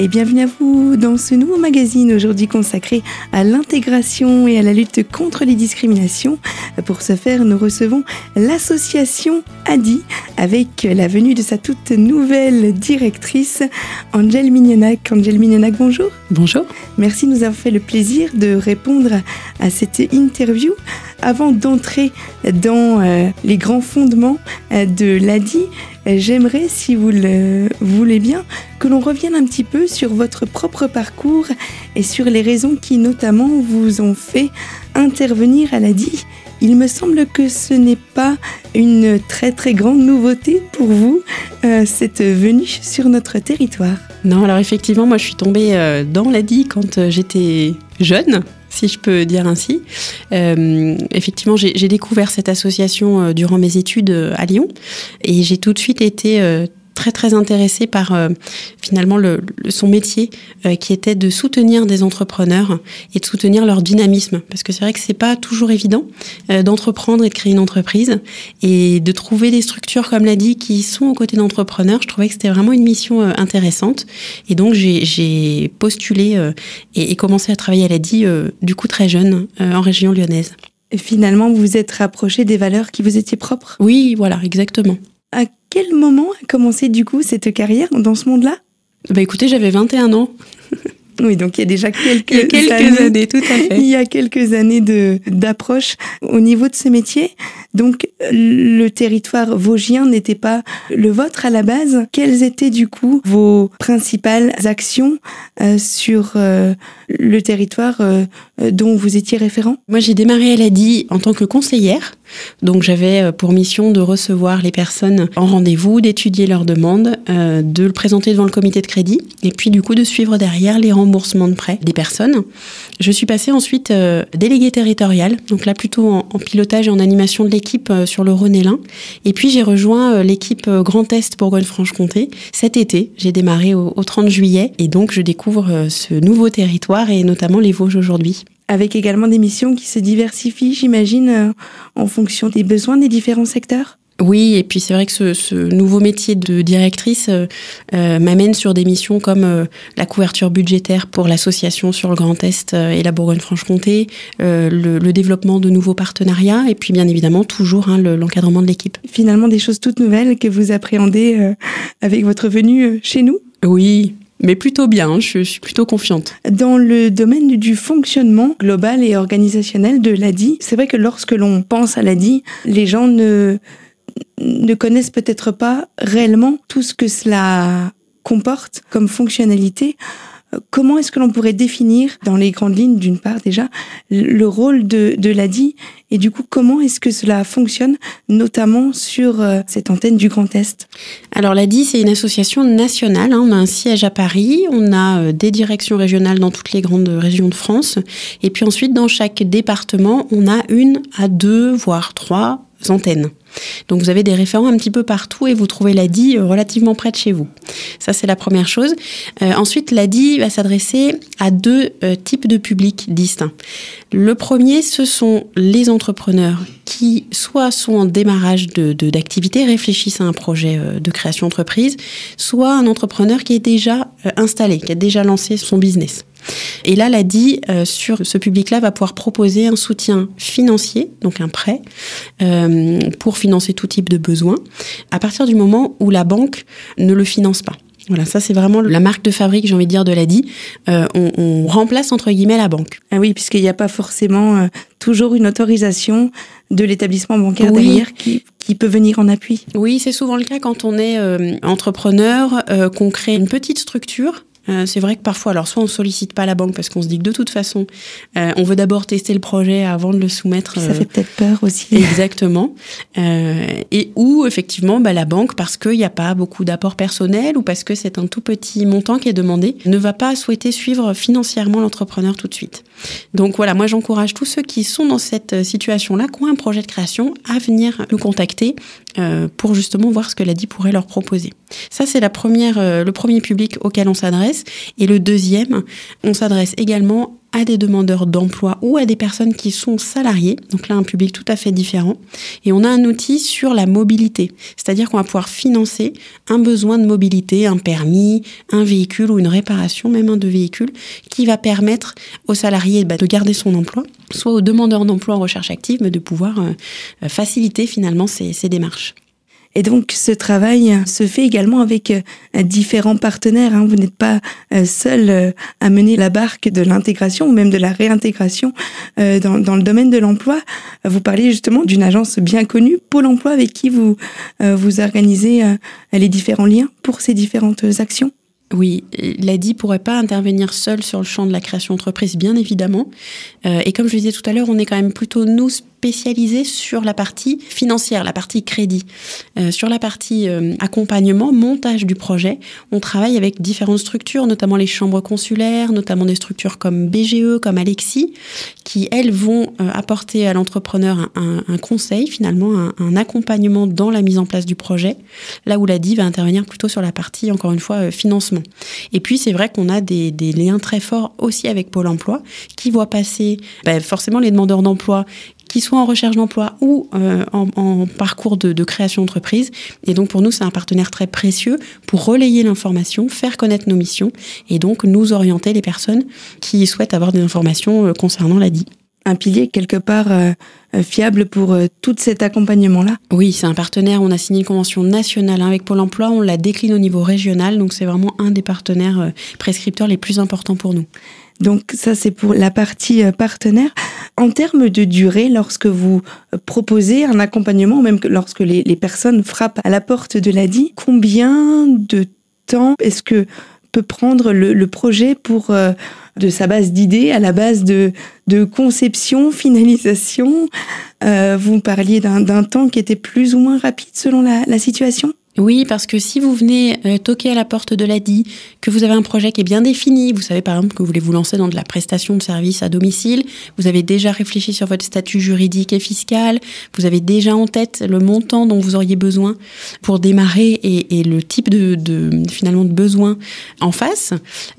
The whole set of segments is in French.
et bienvenue à vous dans ce nouveau magazine aujourd'hui consacré à l'intégration et à la lutte contre les discriminations. Pour ce faire, nous recevons l'association ADI avec la venue de sa toute nouvelle directrice, Angèle Mignonac. Angèle Mignonac, bonjour. Bonjour. Merci de nous avoir fait le plaisir de répondre à cette interview. Avant d'entrer dans euh, les grands fondements euh, de l'ADI, j'aimerais, si vous le voulez bien, que l'on revienne un petit peu sur votre propre parcours et sur les raisons qui notamment vous ont fait intervenir à l'ADI. Il me semble que ce n'est pas une très très grande nouveauté pour vous, euh, cette venue sur notre territoire. Non, alors effectivement, moi je suis tombée dans l'ADI quand j'étais jeune, si je peux dire ainsi. Euh, effectivement, j'ai découvert cette association euh, durant mes études euh, à Lyon et j'ai tout de suite été très très intéressée par euh, finalement le, son métier euh, qui était de soutenir des entrepreneurs et de soutenir leur dynamisme parce que c'est vrai que c'est pas toujours évident euh, d'entreprendre et de créer une entreprise et de trouver des structures comme l'a dit qui sont aux côtés d'entrepreneurs je trouvais que c'était vraiment une mission intéressante et donc j'ai postulé et, et, commencé à travailler à l'ADI du coup très jeune en région lyonnaise. Et finalement, vous vous êtes rapproché des valeurs qui vous étaient propres? Oui, voilà, exactement. À quel moment a commencé du coup cette carrière dans ce monde-là? Bah écoutez, j'avais 21 ans. Oui, donc il y a déjà quelques, il y a quelques années, tout à fait. Il y a quelques années de d'approche au niveau de ce métier. Donc le territoire vosgien n'était pas le vôtre à la base. Quelles étaient du coup vos principales actions euh, sur euh, le territoire euh, dont vous étiez référent? Moi, j'ai démarré à l'ADI en tant que conseillère. Donc j'avais pour mission de recevoir les personnes en rendez-vous, d'étudier leurs demandes, de le présenter devant le comité de crédit et puis du coup de suivre derrière les remboursement de prêts des personnes. Je suis passée ensuite euh, déléguée territoriale, donc là plutôt en, pilotage et en animation de l'équipe euh, sur le Rhône et puis j'ai rejoint euh, l'équipe Grand Est Bourgogne-Franche-Comté. Cet été. J'ai démarré au, 30 juillet. Et donc je découvre ce nouveau territoire et notamment les Vosges aujourd'hui. Avec également des missions qui se diversifient, j'imagine, en fonction des besoins des différents secteurs? Oui, et puis c'est vrai que ce, ce, nouveau métier de directrice euh, euh, m'amène sur des missions comme euh, la couverture budgétaire pour l'association sur le Grand Est et la Bourgogne-Franche-Comté, le, le, développement de nouveaux partenariats, et puis bien évidemment toujours hein, l'encadrement de l'équipe. Finalement, des choses toutes nouvelles que vous appréhendez avec votre venue chez nous? Oui, mais plutôt bien, je, suis plutôt confiante. Dans le domaine du fonctionnement global et organisationnel de l'ADI, c'est vrai que lorsque l'on pense à l'ADI, les gens ne ne connaissent peut-être pas réellement tout ce que cela comporte comme fonctionnalité. Comment est-ce que l'on pourrait définir, dans les grandes lignes, d'une part déjà, le rôle de, de l'ADI et du coup, comment est-ce que cela fonctionne, notamment sur euh, cette antenne du Grand Est? Alors l'ADI, c'est une association nationale. Hein. On a un siège à Paris, on a euh, des directions régionales dans toutes les grandes régions de France. Et puis ensuite, dans chaque département, on a une à deux, voire trois antennes. Donc vous avez des référents un petit peu partout et vous trouvez l'ADI euh, relativement près de chez vous. Ça c'est la première chose. Euh, ensuite l'ADI va s'adresser à deux euh, types de publics distincts. Le premier ce sont les entrepreneurs qui soit sont en démarrage de, d'activité, réfléchissent à un projet de création d'entreprise, soit un entrepreneur qui est déjà installé, qui a déjà lancé son business. Et là, l'ADI, euh, sur ce public-là, va pouvoir proposer un soutien financier, donc un prêt, euh, pour financer tout type de besoins, à partir du moment où la banque ne le finance pas. Voilà, ça c'est vraiment la marque de fabrique, j'ai envie de dire, de l'ADI. Euh, on, remplace entre guillemets la banque. Ah oui, puisqu'il n'y a pas forcément toujours une autorisation de l'établissement bancaire derrière qui, qui, peut venir en appui. Oui, c'est souvent le cas quand on est entrepreneur, qu'on crée une petite structure euh, c'est vrai que parfois, alors soit on sollicite pas la banque parce qu'on se dit que de toute façon, euh, on veut d'abord tester le projet avant de le soumettre. Ça fait euh, peut-être peur aussi. Exactement. et ou effectivement, bah, la banque, parce qu'il n'y a pas beaucoup d'apport personnel ou parce que c'est un tout petit montant qui est demandé, ne va pas souhaiter suivre financièrement l'entrepreneur tout de suite. Donc voilà, moi j'encourage tous ceux qui sont dans cette situation-là, qui ont un projet de création, à venir nous contacter pour justement voir ce que l'ADI pourrait leur proposer. Ça, c'est première, le premier public auquel on s'adresse. Et le deuxième, on s'adresse également à des demandeurs d'emploi ou à des personnes qui sont salariées. Donc là, un public tout à fait différent. Et on a un outil sur la mobilité. C'est-à-dire qu'on va pouvoir financer un besoin de mobilité, un permis, un véhicule ou une réparation, même un de véhicule, qui va permettre aux salariés bah, de garder son emploi, soit aux demandeurs d'emploi en recherche active, mais de pouvoir euh, faciliter finalement ces démarches. Et donc ce travail se fait également avec euh, différents partenaires. Hein. Vous n'êtes pas euh, seul euh, à mener la barque de l'intégration ou même de la réintégration dans, le domaine de l'emploi. Vous parliez justement d'une agence bien connue, Pôle Emploi, avec qui vous vous organisez les différents liens pour ces différentes actions. Oui, l'ADI pourrait pas intervenir seul sur le champ de la création d'entreprise, bien évidemment. et comme je le disais tout à l'heure, on est quand même plutôt nous spécialisé sur la partie financière, la partie crédit. Euh, sur la partie euh, accompagnement, montage du projet, on travaille avec différentes structures, notamment les chambres consulaires, notamment des structures comme BGE, comme Alexis, qui, elles, vont euh, apporter à l'entrepreneur un, conseil, finalement, un, accompagnement dans la mise en place du projet, là où l'ADI va intervenir plutôt sur la partie, encore une fois, financement. Et puis, c'est vrai qu'on a des, des, liens très forts aussi avec Pôle emploi, qui voit passer ben, forcément les demandeurs d'emploi qui soient en recherche d'emploi ou euh, en, parcours de, création d'entreprise. Et donc pour nous, c'est un partenaire très précieux pour relayer l'information, faire connaître nos missions et donc nous orienter les personnes qui souhaitent avoir des informations euh, concernant l'ADI un pilier quelque part euh, fiable pour tout cet accompagnement-là Oui, c'est un partenaire. On a signé une convention nationale avec Pôle Emploi. On la décline au niveau régional. Donc c'est vraiment un des partenaires prescripteurs les plus importants pour nous. Donc ça, c'est pour la partie partenaire. En termes de durée, lorsque vous proposez un accompagnement, même lorsque les, personnes frappent à la porte de l'ADI, combien de temps est-ce que peut prendre le, projet pour euh, de sa base d'idées à la base de, conception, finalisation? Euh, Vous parliez d'un temps qui était plus ou moins rapide selon la situation? Oui, parce que si vous venez euh, toquer à la porte de l'ADI, que vous avez un projet qui est bien défini, vous savez par exemple que vous voulez vous lancer dans de la prestation de services à domicile, vous avez déjà réfléchi sur votre statut juridique et fiscal, vous avez déjà en tête le montant dont vous auriez besoin pour démarrer et, le type de, finalement de besoin en face,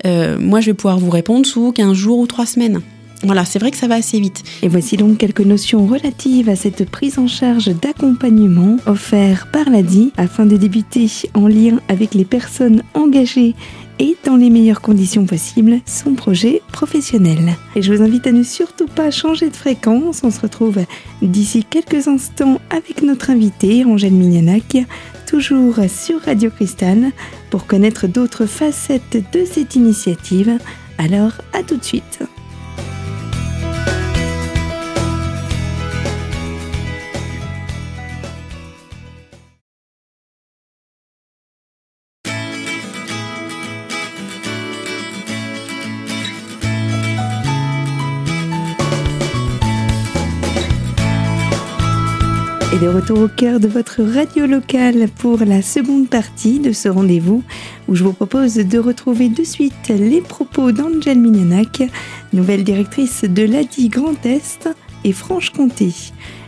euh, moi je vais pouvoir vous répondre sous 15 jours ou 3 semaines. Voilà, c'est vrai que ça va assez vite. Et voici donc quelques notions relatives à cette prise en charge d'accompagnement offert par l'ADI afin de débuter en lien avec les personnes engagées et dans les meilleures conditions possibles son projet professionnel. Et je vous invite à ne surtout pas changer de fréquence. On se retrouve d'ici quelques instants avec notre invité, Angèle Mignanac, toujours sur Radio Cristal, pour connaître d'autres facettes de cette initiative. Alors, à tout de suite. De retour au cœur de votre radio locale pour la seconde partie de ce rendez-vous où je vous propose de retrouver de suite les propos d'Angèle Mignanac, nouvelle directrice de l'ADI Grand Est et Franche-Comté.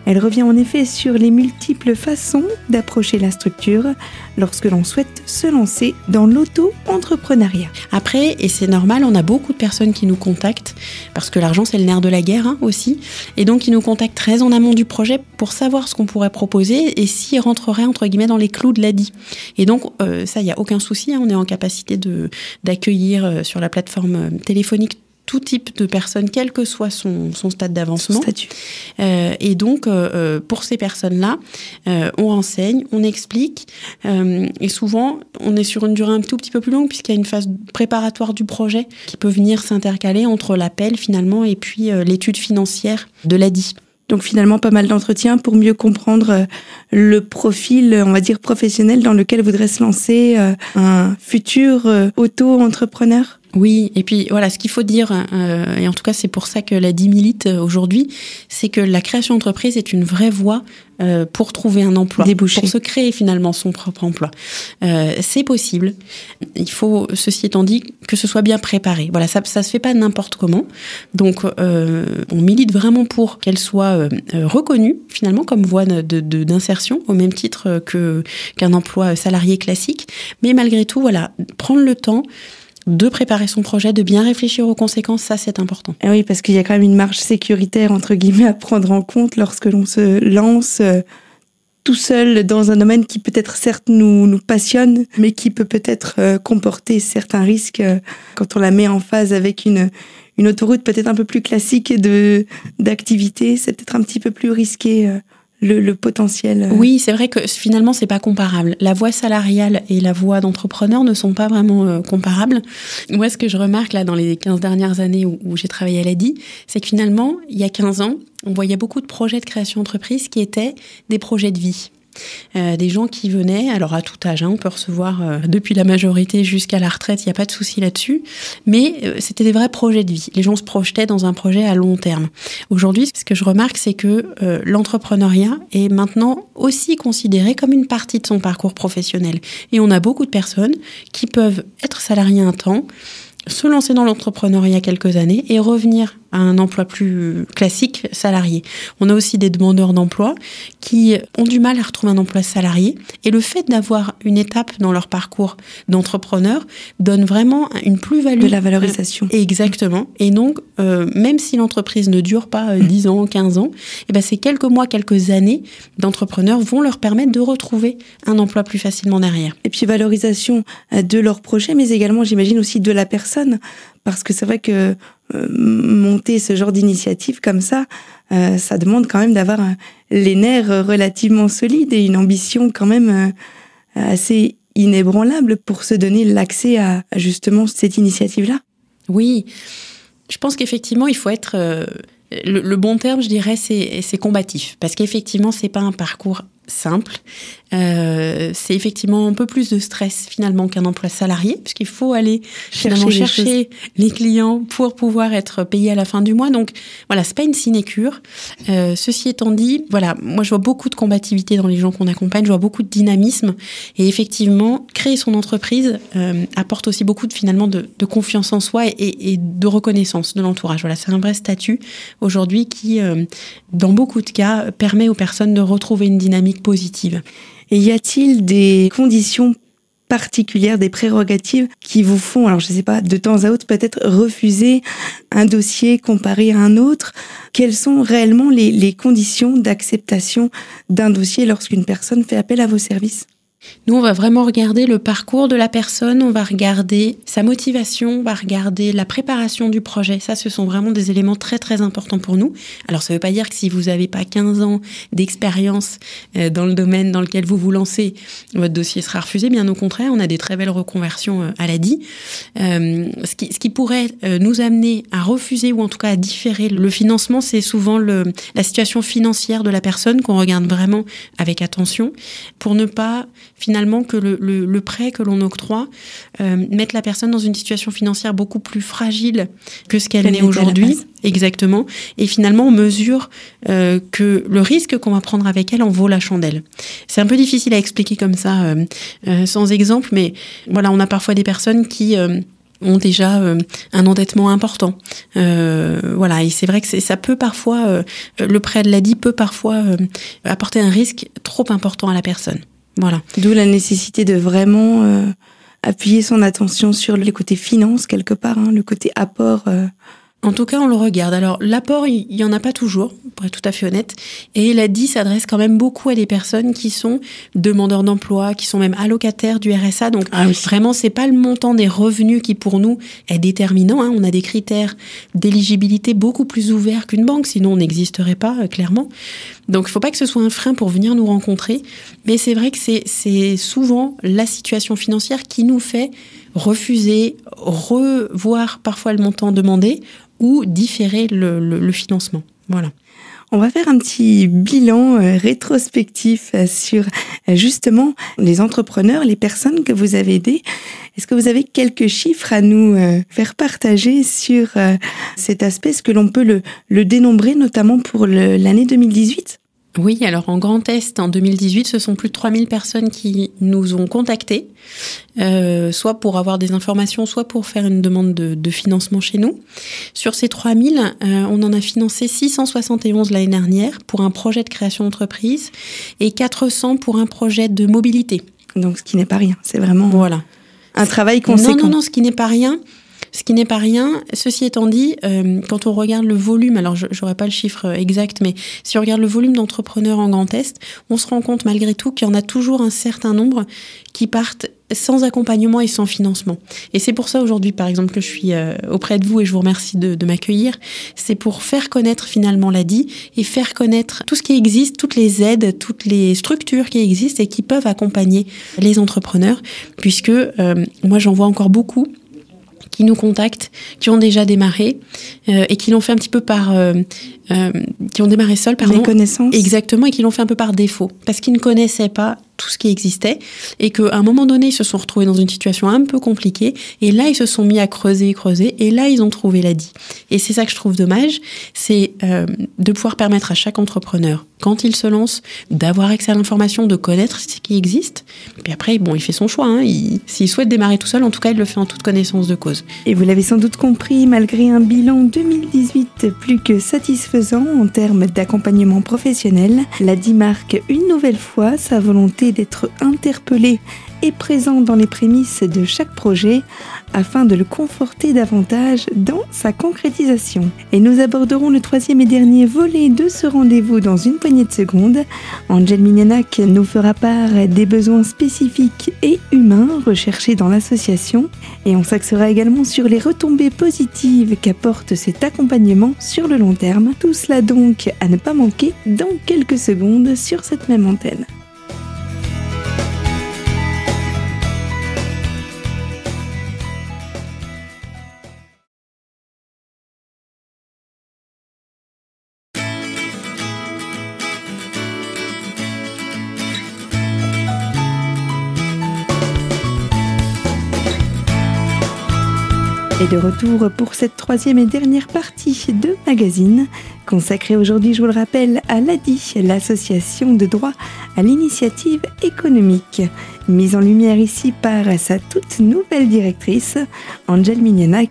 Elle revient en effet sur les multiples façons d'approcher la structure lorsque l'on souhaite se lancer dans l'auto-entrepreneuriat. Après, et c'est normal, on a beaucoup de personnes qui nous contactent, parce que l'argent c'est le nerf de la guerre hein, aussi, et donc ils nous contactent très en amont du projet pour savoir ce qu'on pourrait proposer et s'ils rentreraient entre guillemets dans les clous de l'ADI. Et donc euh, ça, il n'y a aucun souci, hein, on est en capacité d'accueillir euh, sur la plateforme euh, téléphonique tout type de personnes, quel que soit son, stade d'avancement. Euh, et donc, euh, euh, pour ces personnes-là, on renseigne, on explique, et souvent, on est sur une durée un tout petit peu plus longue, puisqu'il y a une phase préparatoire du projet qui peut venir s'intercaler entre l'appel, finalement, et puis l'étude financière de l'ADI. Donc finalement, pas mal d'entretiens pour mieux comprendre le profil, on va dire, professionnel dans lequel voudrait se lancer un futur auto-entrepreneur oui, et puis voilà, ce qu'il faut dire, euh, et en tout cas c'est pour ça que la DIM milite euh, aujourd'hui, c'est que la création d'entreprise est une vraie voie euh, pour trouver un emploi, Déboucher. pour se créer finalement son propre emploi. Euh, c'est possible. Il faut, ceci étant dit, que ce soit bien préparé. Voilà, ça, ça se fait pas n'importe comment. Donc, euh, on milite vraiment pour qu'elle soit euh, reconnue finalement comme voie d'insertion de, au même titre que qu'un emploi salarié classique. Mais malgré tout, voilà, prendre le temps de préparer son projet, de bien réfléchir aux conséquences, ça c'est important. Et eh oui, parce qu'il y a quand même une marge sécuritaire entre guillemets à prendre en compte lorsque l'on se lance euh, tout seul dans un domaine qui peut-être certes nous, nous passionne, mais qui peut peut-être euh, comporter certains risques euh, quand on la met en phase avec une, une autoroute peut-être un peu plus classique de d'activité, c'est peut-être un petit peu plus risqué le, potentiel. Euh. Oui, c'est vrai que finalement, c'est pas comparable. La voie salariale et la voie d'entrepreneur ne sont pas vraiment euh, comparables. Moi, ce que je remarque là dans les 15 dernières années où, où j'ai travaillé à l'ADI, c'est que finalement, il y a 15 ans, on voyait beaucoup de projets de création d'entreprise qui étaient des projets de vie. Euh, des gens qui venaient, alors à tout âge, hein, on peut recevoir euh, depuis la majorité jusqu'à la retraite, il n'y a pas de souci là-dessus, mais euh, c'était des vrais projets de vie. Les gens se projetaient dans un projet à long terme. Aujourd'hui, ce que je remarque, c'est que l'entrepreneuriat est maintenant aussi considéré comme une partie de son parcours professionnel. Et on a beaucoup de personnes qui peuvent être salariées un temps, se lancer dans l'entrepreneuriat quelques années et revenir à un emploi plus classique salarié. On a aussi des demandeurs d'emploi qui ont du mal à retrouver un emploi salarié et le fait d'avoir une étape dans leur parcours d'entrepreneur donne vraiment une plus-value. De la valorisation. Exactement. Et donc, euh, même si l'entreprise ne dure pas 10 euh, ans, 15 ans, et eh ben ces quelques mois, quelques années d'entrepreneurs vont leur permettre de retrouver un emploi plus facilement derrière. Et puis valorisation euh, de leur projet, mais également, j'imagine aussi de la personne parce que c'est vrai que euh, monter ce genre d'initiative comme ça, euh, ça demande quand même d'avoir les nerfs relativement solides et une ambition quand même euh, assez inébranlable pour se donner l'accès à, justement cette initiative-là. Oui, je pense qu'effectivement, il faut être... le, bon terme, je dirais, c'est combatif. Parce qu'effectivement, c'est pas un parcours simple. Euh, c'est effectivement un peu plus de stress finalement qu'un emploi salarié, puisqu'il faut aller chercher, chercher les, clients pour pouvoir être payé à la fin du mois. Donc voilà, c'est pas une sinécure. Euh, ceci étant dit, voilà, moi je vois beaucoup de combativité dans les gens qu'on accompagne, je vois beaucoup de dynamisme, et effectivement, créer son entreprise euh, apporte aussi beaucoup de finalement de, de confiance en soi et, et, de reconnaissance de l'entourage. Voilà, c'est un vrai statut aujourd'hui qui, dans beaucoup de cas, permet aux personnes de retrouver une dynamique positive. Et y a-t-il des conditions particulières, des prérogatives qui vous font, alors je ne sais pas, de temps à autre peut-être refuser un dossier comparé à un autre? Quelles sont réellement les, les conditions d'acceptation d'un dossier lorsqu'une personne fait appel à vos services? Nous, on va vraiment regarder le parcours de la personne, on va regarder sa motivation, on va regarder la préparation du projet. Ça, ce sont vraiment des éléments très, très importants pour nous. Alors, ça ne veut pas dire que si vous n'avez pas 15 ans d'expérience euh, dans le domaine dans lequel vous vous lancez, votre dossier sera refusé. Bien au contraire, on a des très belles reconversions euh, à la DI. Euh, ce, qui, pourrait nous amener à refuser ou en tout cas à différer le financement, c'est souvent la situation financière de la personne qu'on regarde vraiment avec attention pour ne pas finalement que le, le, prêt que l'on octroie euh, mette la personne dans une situation financière beaucoup plus fragile que ce qu'elle est aujourd'hui. Exactement. Et finalement, on mesure euh, que le risque qu'on va prendre avec elle en vaut la chandelle. C'est un peu difficile à expliquer comme ça, euh, euh sans exemple, mais voilà, on a parfois des personnes qui ont déjà euh, un endettement important. Euh, voilà, et c'est vrai que ça peut parfois, le prêt de l'ADI peut parfois apporter un risque trop important à la personne. Voilà. D'où la nécessité de vraiment euh, appuyer son attention sur le côté finance quelque part, hein, le côté apport. Euh, en tout cas, on le regarde. Alors, l'apport, il y en a pas toujours, pour être tout à fait honnête. Et l'ADI s'adresse quand même beaucoup à des personnes qui sont demandeurs d'emploi, qui sont même allocataires du RSA. Donc, ah oui. vraiment, c'est pas le montant des revenus qui, pour nous, est déterminant. Hein. On a des critères d'éligibilité beaucoup plus ouverts qu'une banque, sinon on n'existerait pas, euh, clairement. Donc, il faut pas que ce soit un frein pour venir nous rencontrer. Mais c'est vrai que c'est souvent la situation financière qui nous fait refuser, revoir parfois le montant demandé ou différer le, financement. Voilà. On va faire un petit bilan euh, rétrospectif euh, sur euh, justement les entrepreneurs, les personnes que vous avez aidées. Est-ce que vous avez quelques chiffres à nous faire partager sur cet aspect? Est-ce que l'on peut le, le dénombrer notamment pour l'année 2018 oui, alors en Grand Est, en 2018, ce sont plus de 3000 personnes qui nous ont contactés, euh, soit pour avoir des informations, soit pour faire une demande de, financement chez nous. Sur ces 3000, euh, on en a financé 671 l'année dernière pour un projet de création d'entreprise et 400 pour un projet de mobilité. Donc ce qui n'est pas rien, c'est vraiment... Voilà. un travail conséquent. Non, non, non, ce qui n'est pas rien. Ce qui n'est pas rien. Ceci étant dit, euh, quand on regarde le volume, alors je n'aurai pas le chiffre exact, mais si on regarde le volume d'entrepreneurs en Grand Est, on se rend compte malgré tout qu'il y en a toujours un certain nombre qui partent sans accompagnement et sans financement. Et c'est pour ça aujourd'hui, par exemple, que je suis euh, auprès de vous et je vous remercie de, de m'accueillir. C'est pour faire connaître finalement l'ADI et faire connaître tout ce qui existe, toutes les aides, toutes les structures qui existent et qui peuvent accompagner les entrepreneurs, puisque euh, moi j'en vois encore beaucoup qui nous contactent, qui ont déjà démarré euh, et qui l'ont fait un petit peu par, euh, euh, qui ont démarré seuls, pardon. connaissances. Exactement, et qui l'ont fait un peu par défaut, parce qu'ils ne connaissaient pas tout ce qui existait et qu'à un moment donné, ils se sont retrouvés dans une situation un peu compliquée et là, ils se sont mis à creuser, creuser et là, ils ont trouvé l'ADI. Et c'est ça que je trouve dommage, c'est euh, de pouvoir permettre à chaque entrepreneur, quand il se lance, d'avoir accès à l'information, de connaître ce qui existe. Puis après, bon, il fait son choix. Hein. S'il souhaite démarrer tout seul, en tout cas, il le fait en toute connaissance de cause. Et vous l'avez sans doute compris, malgré un bilan 2018 plus que satisfaisant en termes d'accompagnement professionnel, l'ADI marque une nouvelle fois sa volonté d'être interpellé et présent dans les prémices de chaque projet afin de le conforter davantage dans sa concrétisation. Et nous aborderons le troisième et dernier volet de ce rendez-vous dans une poignée de secondes. Angel Mignac nous fera part des besoins spécifiques et humains recherchés dans l'association et on s'axera également sur les retombées positives qu'apporte cet accompagnement sur le long terme. Tout cela donc à ne pas manquer dans quelques secondes sur cette même antenne. De retour pour cette troisième et dernière partie de magazine, consacrée aujourd'hui, je vous le rappelle, à l'ADI, l'association de droit à l'initiative économique, mise en lumière ici par sa toute nouvelle directrice, Angel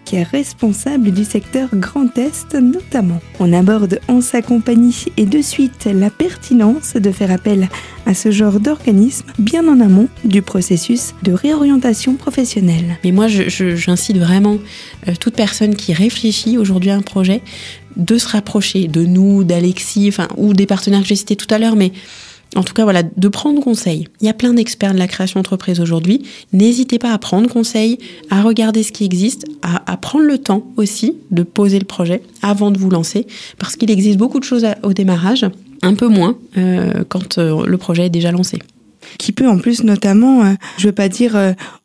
qui est responsable du secteur Grand Est notamment. On aborde en sa compagnie et de suite la pertinence de faire appel à ce genre d'organisme bien en amont du processus de réorientation professionnelle. Mais moi, j'incite vraiment euh, toute personne qui réfléchit aujourd'hui à un projet de se rapprocher de nous, d'Alexis, enfin, ou des partenaires que j'ai cités tout à l'heure, mais en tout cas, voilà, de prendre conseil. Il y a plein d'experts de la création d'entreprise aujourd'hui. N'hésitez pas à prendre conseil, à regarder ce qui existe, à, prendre le temps aussi de poser le projet avant de vous lancer, parce qu'il existe beaucoup de choses au démarrage, un peu moins euh, quand euh, le projet est déjà lancé qui peut en plus notamment, euh, je veux pas dire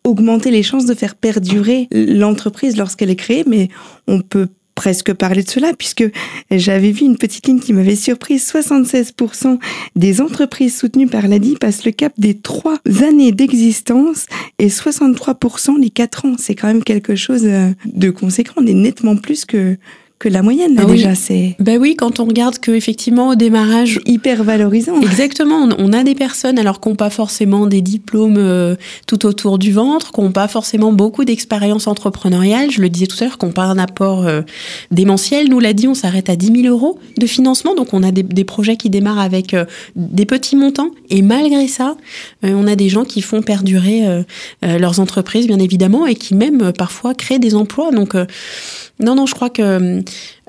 augmenter les chances de faire perdurer l'entreprise lorsqu'elle est créée, mais on peut presque parler de cela puisque j'avais vu une petite ligne qui m'avait surprise. 76% des entreprises soutenues par l'ADI passent le cap des trois années d'existence et 63% les quatre ans. C'est quand même quelque chose de conséquent. On est nettement plus que que la moyenne là, ah déjà c'est ben oui quand on regarde que effectivement au démarrage hyper valorisant. Exactement on a des personnes alors qui n'ont pas forcément des diplômes euh, tout autour du ventre qui n'ont pas forcément beaucoup d'expérience entrepreneuriale. Je le disais tout à l'heure qui n'ont pas un apport euh, démentiel. Nous l'a dit on s'arrête à 10 000 euros de financement. Donc on a des, des projets qui démarrent avec euh, des petits montants. Et malgré ça on a des gens qui font perdurer leurs entreprises bien évidemment et qui même parfois créent des emplois. Donc non, non, je crois que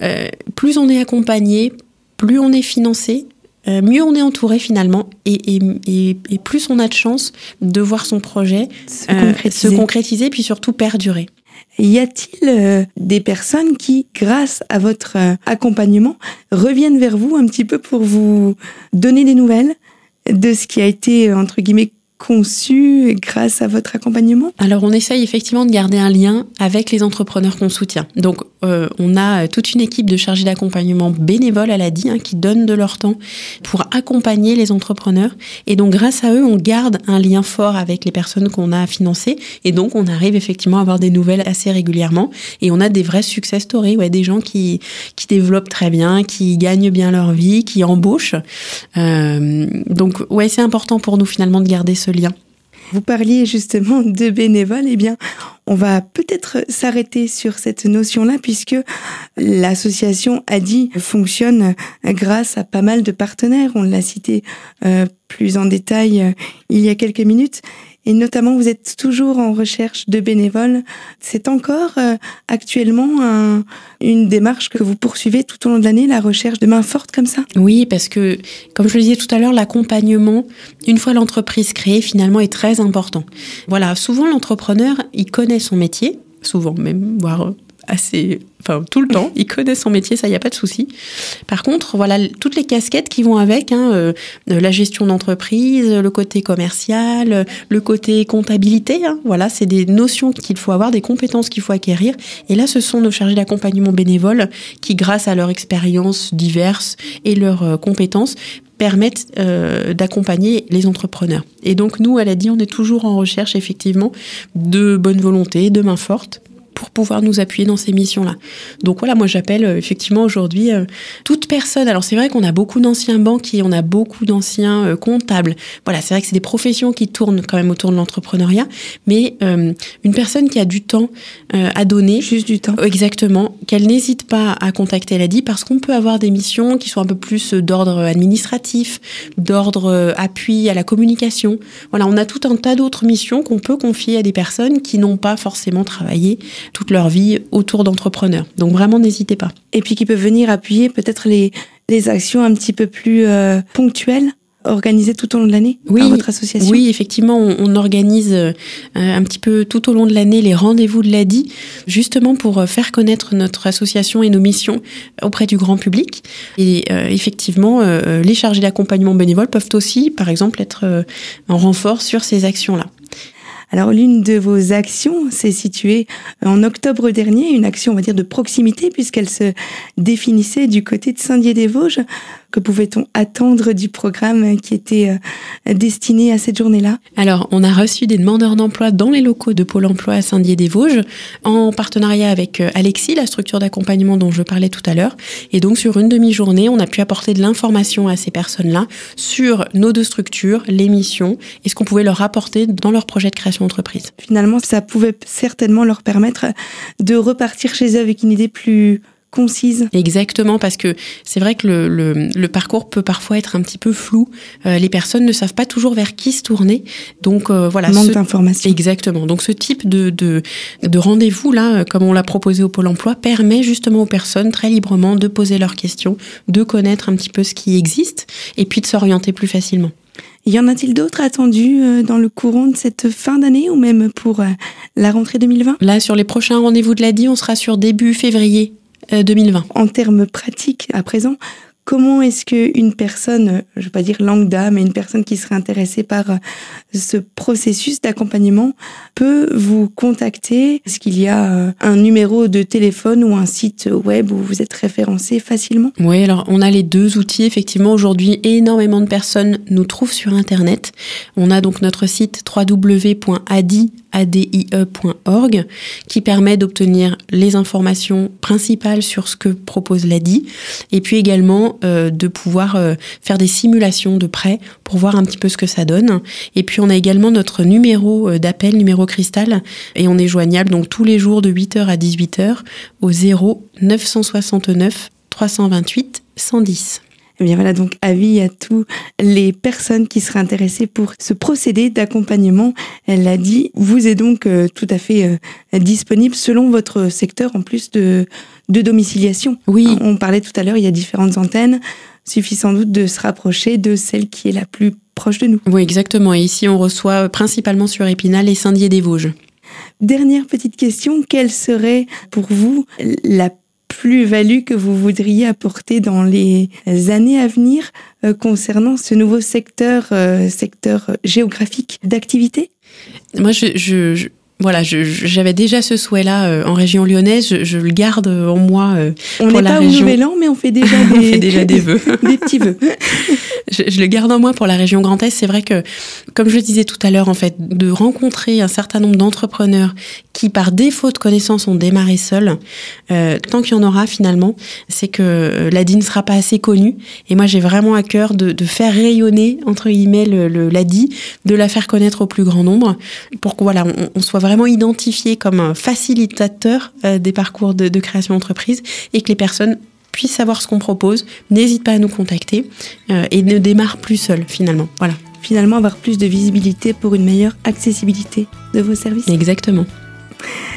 euh, plus on est accompagné, plus on est financé, euh, mieux on est entouré finalement, et, plus on a de chance de voir son projet se, euh, concrétiser. se concrétiser, puis surtout perdurer. Y a-t-il des personnes qui, grâce à votre accompagnement, reviennent vers vous un petit peu pour vous donner des nouvelles de ce qui a été, entre guillemets, conçu grâce à votre accompagnement? Alors on essaye effectivement de garder un lien avec les entrepreneurs qu'on soutient. Donc euh, on a toute une équipe de chargés d'accompagnement bénévoles à la DI hein, qui donnent de leur temps pour accompagner les entrepreneurs. Et donc grâce à eux, on garde un lien fort avec les personnes qu'on a financées. Et donc on arrive effectivement à avoir des nouvelles assez régulièrement. Et on a des vrais success stories, ouais, des gens qui, qui développent très bien, qui gagnent bien leur vie, qui embauchent. Euh, donc ouais, c'est important pour nous finalement de garder ce lien. Vous parliez justement de bénévoles, eh bien, on va peut-être s'arrêter sur cette notion-là puisque l'association ADI fonctionne grâce à pas mal de partenaires. On l'a cité euh, plus en détail euh, il y a quelques minutes. Et notamment vous êtes toujours en recherche de bénévoles. C'est encore euh, actuellement une démarche que vous poursuivez tout au long de l'année, la recherche de main forte comme ça? Oui, parce que comme je le disais tout à l'heure, l'accompagnement, une fois l'entreprise créée, finalement est très important. Voilà, souvent l'entrepreneur, il connaît son métier, souvent même, voire assez, enfin tout le temps. Il connaît son métier, ça, il n'y a pas de souci. Par contre, voilà, toutes les casquettes qui vont avec, hein, euh, la gestion d'entreprise, le côté commercial, le côté comptabilité, hein, voilà, c'est des notions qu'il faut avoir, des compétences qu'il faut acquérir. Et là, ce sont nos chargés d'accompagnement bénévoles qui, grâce à leur expérience diverses et leurs euh, compétences, permettent euh, d'accompagner les entrepreneurs. Et donc nous, elle a dit, on est toujours en recherche effectivement de bonne volonté, de main forte pour pouvoir nous appuyer dans ces missions-là. Donc voilà, moi j'appelle euh, effectivement aujourd'hui euh, toute personne. Alors c'est vrai qu'on a beaucoup d'anciens banquiers, on a beaucoup d'anciens euh, comptables. Voilà, c'est vrai que c'est des professions qui tournent quand même autour de l'entrepreneuriat, mais une personne qui a du temps à donner, juste du temps, exactement, qu'elle n'hésite pas à contacter l'ADI parce qu'on peut avoir des missions qui sont un peu plus d'ordre administratif, d'ordre appui à la communication. Voilà, on a tout un tas d'autres missions qu'on peut confier à des personnes qui n'ont pas forcément travaillé toute leur vie autour d'entrepreneurs. Donc vraiment, n'hésitez pas. Et puis qui peuvent venir appuyer peut-être les, les actions un petit peu plus euh, ponctuelles organisées tout au long de l'année oui, à votre association? Oui, effectivement, on, organise euh, un petit peu tout au long de l'année les rendez-vous de l'ADI, justement pour euh, faire connaître notre association et nos missions auprès du grand public. Et effectivement, les chargés d'accompagnement bénévole peuvent aussi, par exemple, être en renfort sur ces actions-là. Alors l'une de vos actions s'est située en octobre dernier, une action on va dire de proximité puisqu'elle se définissait du côté de Saint-Dié-des-Vosges. Que pouvait-on attendre du programme qui était euh, destiné à cette journée-là? Alors, on a reçu des demandeurs d'emploi dans les locaux de Pôle emploi à Saint-Dié-des-Vosges, en partenariat avec euh, Alexis, la structure d'accompagnement dont je parlais tout à l'heure. Et donc, sur une demi-journée, on a pu apporter de l'information à ces personnes-là sur nos deux structures, les missions et ce qu'on pouvait leur apporter dans leur projet de création d'entreprise. Finalement, ça pouvait certainement leur permettre de repartir chez eux avec une idée plus concise. Exactement, parce que c'est vrai que le, le, parcours peut parfois être un petit peu flou. Euh, les personnes ne savent pas toujours vers qui se tourner. Donc euh, voilà. Manque d'informations. Exactement. Donc ce type de, de, de rendez-vous, là, comme on l'a proposé au Pôle emploi, permet justement aux personnes très librement de poser leurs questions, de connaître un petit peu ce qui existe et puis de s'orienter plus facilement. Y en a-t-il d'autres attendus euh, dans le courant de cette fin d'année ou même pour la rentrée 2020 Là, sur les prochains rendez-vous de l'ADI, on sera sur début février 2020. Euh, en termes pratiques, à présent, comment est-ce qu'une personne, je ne vais pas dire lambda, mais une personne qui serait intéressée par euh, ce processus d'accompagnement peut vous contacter? Est-ce qu'il y a euh, un numéro de téléphone ou un site web où vous êtes référencé facilement? Oui, alors on a les deux outils. Effectivement, aujourd'hui, énormément de personnes nous trouvent sur Internet. On a donc notre site www.adi adie.org qui permet d'obtenir les informations principales sur ce que propose l'ADI et puis également euh, de pouvoir euh, faire des simulations de prêts pour voir un petit peu ce que ça donne. Et puis on a également notre numéro euh, d'appel, numéro cristal et on est joignable donc tous les jours de 8h à 18h au 0 969 328 110. Eh bien voilà, donc avis à tous les personnes qui seraient intéressées pour ce procédé d'accompagnement. Elle l'a dit, vous est donc euh, tout à fait euh, disponible selon votre secteur en plus de, de domiciliation. Oui. On parlait tout à l'heure, il y a différentes antennes. Suffit sans doute de se rapprocher de celle qui est la plus proche de nous. Oui, exactement. Et ici, on reçoit principalement sur Épinal et Saint-Dié-des-Vosges. Dernière petite question, quelle serait pour vous la plus-value que vous voudriez apporter dans les années à venir euh, concernant ce nouveau secteur, euh, secteur géographique d'activité? Moi, je, voilà, j'avais déjà ce souhait-là euh, en région lyonnaise. Je, le garde en moi. on n'est pas au Nouvel An, mais on fait déjà des, on fait déjà des vœux, des petits vœux. je, je, le garde en moi pour la région Grand Est. C'est vrai que, comme je le disais tout à l'heure, en fait, de rencontrer un certain nombre d'entrepreneurs qui, par défaut de connaissances, ont démarré seuls, euh, tant qu'il y en aura finalement, c'est que euh, l'ADI ne sera pas assez connue. Et moi, j'ai vraiment à cœur de, de, faire rayonner entre guillemets le, l'ADI, de la faire connaître au plus grand nombre, pour que voilà, on, on soit vraiment identifié comme un facilitateur euh, des parcours de, de création d'entreprise et que les personnes puissent savoir ce qu'on propose, n'hésite pas à nous contacter euh, et ne démarre plus seul finalement. Voilà finalement avoir plus de visibilité pour une meilleure accessibilité de vos services. Exactement.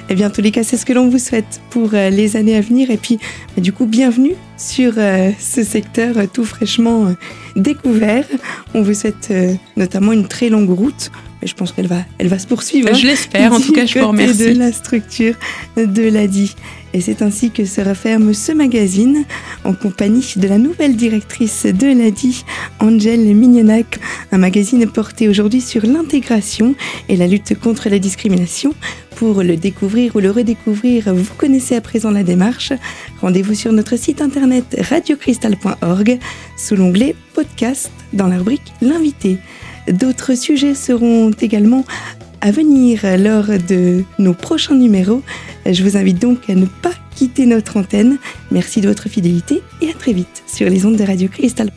Eh bien, en tous les cas, c'est ce que l'on vous souhaite pour euh, les années à venir. Et puis, bah, du coup, bienvenue sur euh, ce secteur euh, tout fraîchement découvert. On vous souhaite notamment une très longue route. Mais je pense qu'elle va, elle va se poursuivre. Je l'espère. En tout cas, je vous remercie. de la structure de l'ADI. Et c'est ainsi que se referme ce magazine en compagnie de la nouvelle directrice de l'ADI, Angèle Mignonac. Un magazine porté aujourd'hui sur l'intégration et la lutte contre la discrimination. Pour le découvrir ou le redécouvrir, vous connaissez à présent la démarche. Rendez-vous sur notre site internet radiocristal.org sous l'onglet podcast dans la rubrique L'invité. D'autres sujets seront également à venir lors de nos prochains numéros. Je vous invite donc à ne pas quitter notre antenne. Merci de votre fidélité et à très vite sur les ondes de Radio Cristal.